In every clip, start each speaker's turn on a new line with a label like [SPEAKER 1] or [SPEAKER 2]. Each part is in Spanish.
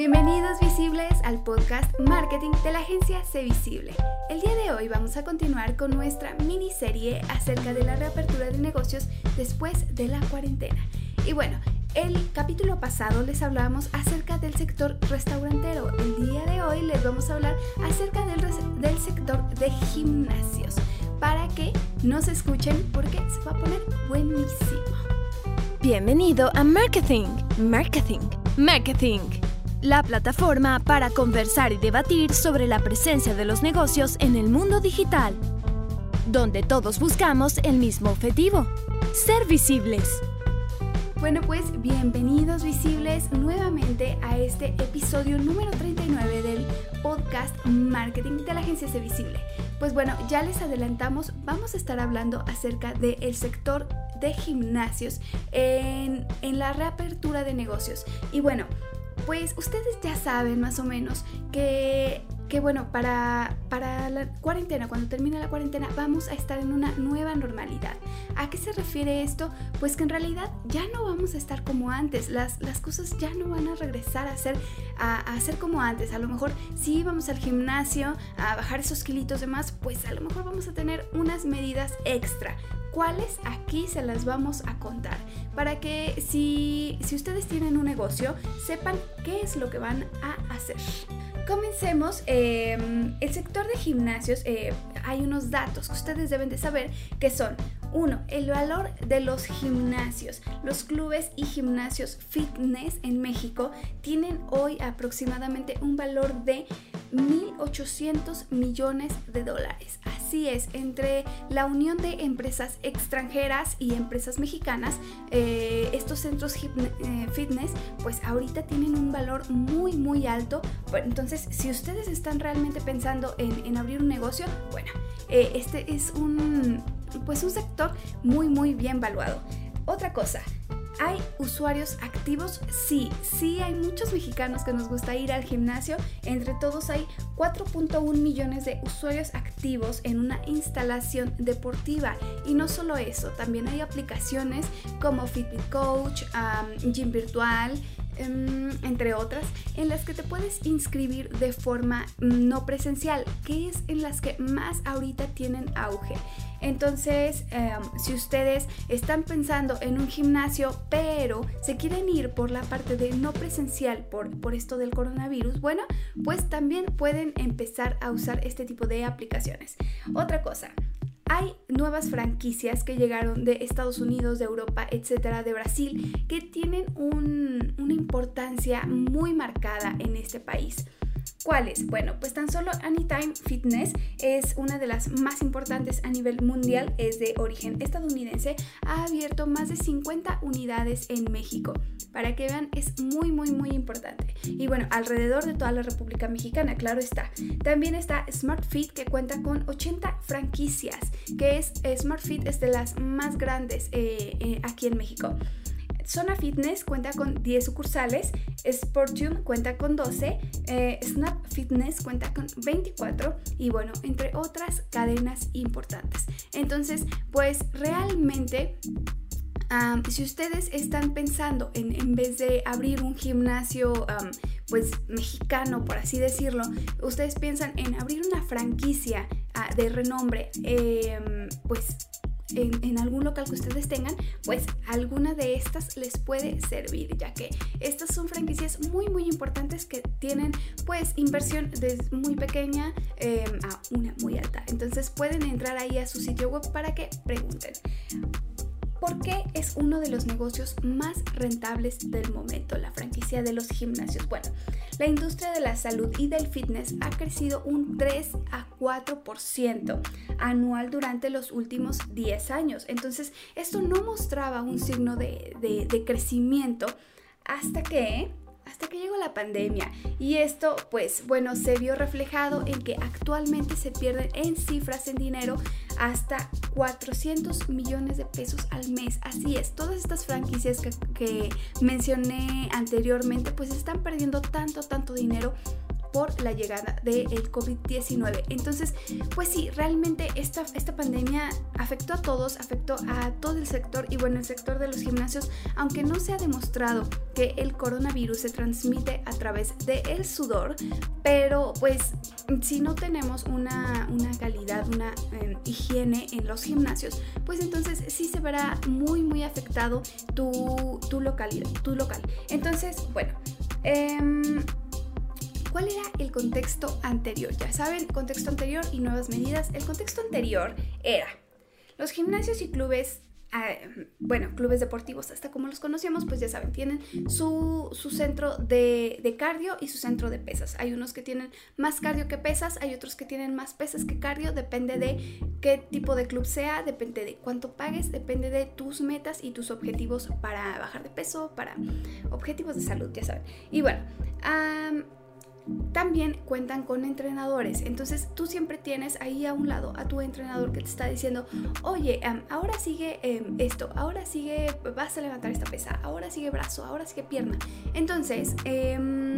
[SPEAKER 1] Bienvenidos visibles al podcast Marketing de la agencia C Visible. El día de hoy vamos a continuar con nuestra miniserie acerca de la reapertura de negocios después de la cuarentena. Y bueno, el capítulo pasado les hablábamos acerca del sector restaurantero. El día de hoy les vamos a hablar acerca del, del sector de gimnasios para que nos escuchen porque se va a poner buenísimo.
[SPEAKER 2] Bienvenido a Marketing, Marketing, Marketing la plataforma para conversar y debatir sobre la presencia de los negocios en el mundo digital, donde todos buscamos el mismo objetivo, ser visibles.
[SPEAKER 1] Bueno, pues bienvenidos visibles nuevamente a este episodio número 39 del podcast Marketing de la agencia C Visible. Pues bueno, ya les adelantamos, vamos a estar hablando acerca del sector de gimnasios en, en la reapertura de negocios. Y bueno, pues ustedes ya saben más o menos que, bueno, para, para la cuarentena, cuando termine la cuarentena, vamos a estar en una nueva normalidad. ¿A qué se refiere esto? Pues que en realidad ya no vamos a estar como antes, las, las cosas ya no van a regresar a ser, a, como antes. A lo mejor si vamos al gimnasio a bajar esos kilitos de más, pues a lo mejor vamos a tener unas medidas extra cuáles aquí se las vamos a contar para que si, si ustedes tienen un negocio sepan qué es lo que van a hacer. Comencemos. Em, el sector de gimnasios, eh, hay unos datos que ustedes deben de saber que son 1. El valor de los gimnasios. Los clubes y gimnasios fitness en México tienen hoy aproximadamente un valor de 1.800 millones de dólares. Así es, entre la unión de empresas extranjeras y empresas mexicanas, eh, estos centros eh, fitness, pues ahorita tienen un valor muy, muy alto. entonces, si ustedes están realmente pensando en, abrir un negocio, bueno, eh, este es un, pues un sector muy, muy bien valuado. Otra cosa, ¿Hay usuarios activos? Sí, sí hay muchos mexicanos que nos gusta ir al gimnasio. Entre todos hay 4.1 millones de usuarios activos en una instalación deportiva. Y no solo eso, también hay aplicaciones como Fitbit Coach, Gym Virtual, entre otras, en las que te puedes inscribir de forma no presencial, que es en las que más ahorita tienen auge. Entonces, em, si ustedes están pensando en un gimnasio, pero se quieren ir por la parte de no presencial por, por esto del coronavirus, bueno, pues también pueden empezar a usar este tipo de aplicaciones. Otra cosa, hay nuevas franquicias que llegaron de Estados Unidos, de Europa, etcétera, de Brasil, que tienen una importancia muy marcada en este país. ¿Cuáles? Bueno, pues tan solo Anytime Fitness es una de las más importantes a nivel mundial, es de origen estadounidense, ha abierto más de 50 unidades en México. Para que vean, es muy, muy, muy importante. Y bueno, alrededor de toda la República Mexicana, claro está. También está Smart Fit, que cuenta con 80 franquicias, que es Smart Fit es de las más grandes eh, eh, aquí en México. Zona Fitness cuenta con 10 sucursales, Sportium cuenta con 12, eh, Snap Fitness cuenta con 24 y bueno, entre otras cadenas importantes. Entonces, pues realmente si ustedes están pensando en, en, vez de abrir un gimnasio pues mexicano, por así decirlo, ustedes piensan en abrir una franquicia ah, de renombre, em, pues en, algún local que ustedes tengan, pues alguna de estas les puede servir, ya que estas son franquicias muy muy importantes que tienen pues inversión desde muy pequeña em, a una muy alta. Entonces pueden entrar ahí a su sitio web para que pregunten. ¿Por qué es uno de los negocios más rentables del momento, la franquicia de los gimnasios? Bueno, la industria de la salud y del fitness ha crecido un 3 a 4% anual durante los últimos 10 años. Entonces, esto no mostraba un signo de, de crecimiento hasta que hasta que llegó la pandemia. Y esto, pues bueno, se vio reflejado en que actualmente se pierden en cifras en dinero hasta 400 millones de pesos al mes. Así es, todas estas franquicias que, mencioné anteriormente, pues están perdiendo tanto, tanto dinero por la llegada del COVID-19. Entonces, pues sí, realmente esta, esta pandemia afectó a todos, afectó a todo el sector y bueno, el sector de los gimnasios, aunque no se ha demostrado que el coronavirus se transmite a través del sudor, pero pues si no tenemos una, calidad, una em, higiene en los gimnasios, pues entonces sí se verá muy, muy afectado tu, tu localidad, tu local. Entonces, bueno, em, ¿Cuál era el contexto anterior? Ya saben, contexto anterior y nuevas medidas. El contexto anterior era los gimnasios y clubes Ah, bueno, clubes deportivos, hasta como los conocemos, pues ya saben, tienen su, centro de, cardio y su centro de pesas. Hay unos que tienen más cardio que pesas, hay otros que tienen más pesas que cardio, depende de qué tipo de club sea, depende de cuánto pagues, depende de tus metas y tus objetivos para bajar de peso, para objetivos de salud, ya saben. Y bueno, también cuentan con entrenadores. Entonces tú siempre tienes ahí a un lado a tu entrenador que te está diciendo, oye, ahora sigue em, esto, ahora sigue, vas a levantar esta pesa, ahora sigue brazo, ahora sigue pierna. Entonces, em,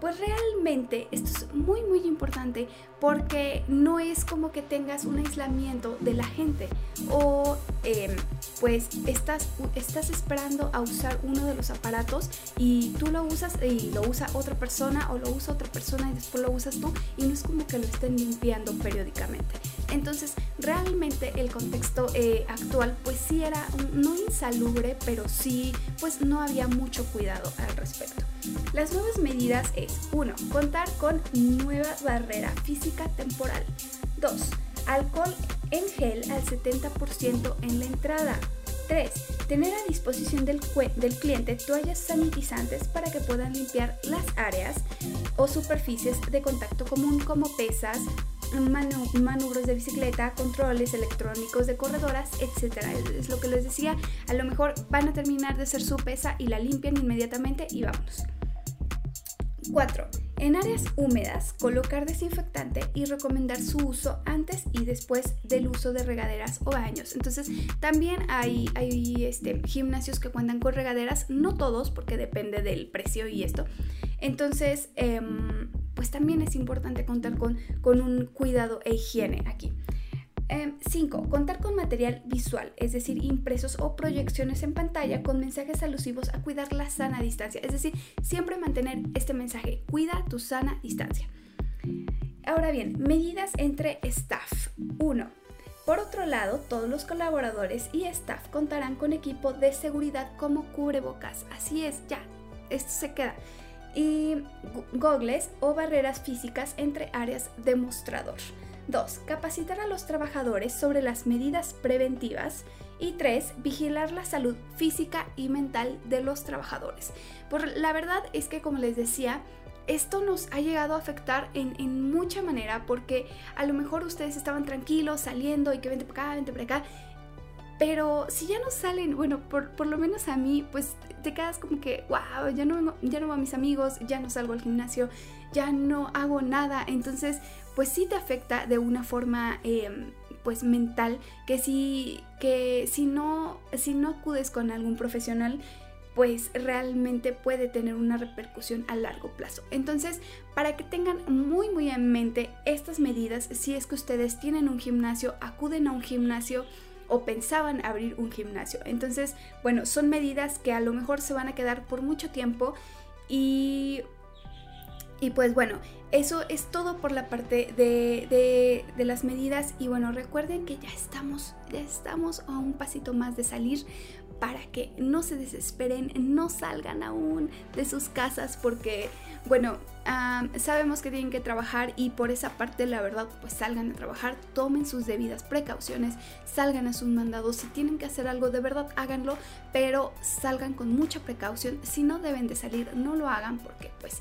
[SPEAKER 1] pues realmente esto es muy muy importante porque no es como que tengas un aislamiento de la gente o em, pues estás, estás esperando a usar uno de los aparatos y tú lo usas y lo usa otra persona o lo usa otra persona y después lo usas tú y no es como que lo estén limpiando periódicamente. Entonces realmente el contexto eh, actual pues sí era no insalubre pero sí pues no había mucho cuidado al respecto. Las nuevas medidas es 1. Contar con nueva barrera física temporal. 2. Alcohol en gel al 70% en la entrada. 3. Tener a disposición del, del, cliente toallas sanitizantes para que puedan limpiar las áreas o superficies de contacto común como pesas, manubros de bicicleta, controles electrónicos de corredoras, etc. Es lo que les decía, a lo mejor van a terminar de hacer su pesa y la limpian inmediatamente y vámonos. 4. En áreas húmedas, colocar desinfectante y recomendar su uso antes y después del uso de regaderas o baños. Entonces, también hay, hay este, gimnasios que cuentan con regaderas, no todos, porque depende del precio y esto. Entonces, em, pues también es importante contar con, con un cuidado e higiene aquí. 5. Em, contar con material visual, es decir, impresos o proyecciones en pantalla con mensajes alusivos a cuidar la sana distancia. Es decir, siempre mantener este mensaje, cuida tu sana distancia. Ahora bien, medidas entre staff. 1. Por otro lado, todos los colaboradores y staff contarán con equipo de seguridad como cubrebocas. Así es, ya, esto se queda. Y gogles o barreras físicas entre áreas de mostrador. 2. Capacitar a los trabajadores sobre las medidas preventivas. Y 3. Vigilar la salud física y mental de los trabajadores. Por la verdad es que, como les decía, esto nos ha llegado a afectar en, mucha manera porque a lo mejor ustedes estaban tranquilos saliendo y que vente para acá, vente para acá. Pero si ya no salen, bueno, por, por, lo menos a mí, pues te quedas como que, wow, ya no, ya no veo a mis amigos, ya no salgo al gimnasio, ya no hago nada. Entonces, pues sí te afecta de una forma em, pues mental que si, que si no, si no acudes con algún profesional pues realmente puede tener una repercusión a largo plazo. Entonces, para que tengan muy muy en mente estas medidas, si es que ustedes tienen un gimnasio, acuden a un gimnasio o pensaban abrir un gimnasio. Entonces, bueno, son medidas que a lo mejor se van a quedar por mucho tiempo y y pues bueno, eso es todo por la parte de, las medidas. Y bueno, recuerden que ya estamos, ya estamos a un pasito más de salir para que no se desesperen, no salgan aún de sus casas porque, bueno, sabemos que tienen que trabajar y por esa parte, la verdad, pues salgan a trabajar, tomen sus debidas precauciones, salgan a sus mandados, si tienen que hacer algo, de verdad háganlo, pero salgan con mucha precaución, si no deben de salir, no lo hagan porque pues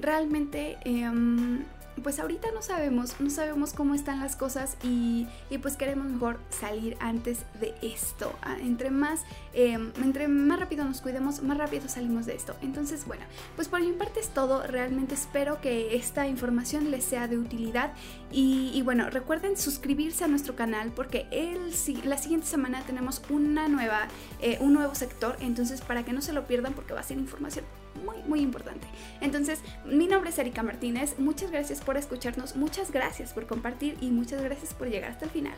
[SPEAKER 1] realmente em, pues ahorita no sabemos, no sabemos cómo están las cosas y, pues queremos mejor salir antes de esto. Ah, entre más, em, entre más rápido nos cuidemos, más rápido salimos de esto. Entonces, bueno, pues por mi parte es todo. Realmente espero que esta información les sea de utilidad. Y, bueno, recuerden suscribirse a nuestro canal porque el, la siguiente semana tenemos una nueva, eh, un nuevo sector. Entonces, para que no se lo pierdan porque va a ser información muy, muy importante. Entonces, mi nombre es Erika Martínez, muchas gracias por escucharnos, muchas gracias por compartir y muchas gracias por llegar hasta el final.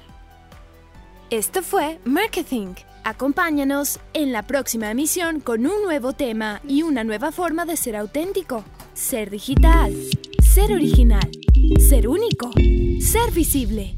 [SPEAKER 2] Esto fue Marketing. Acompáñanos en la próxima emisión con un nuevo tema y una nueva forma de ser auténtico, ser digital, ser original, ser único, ser visible.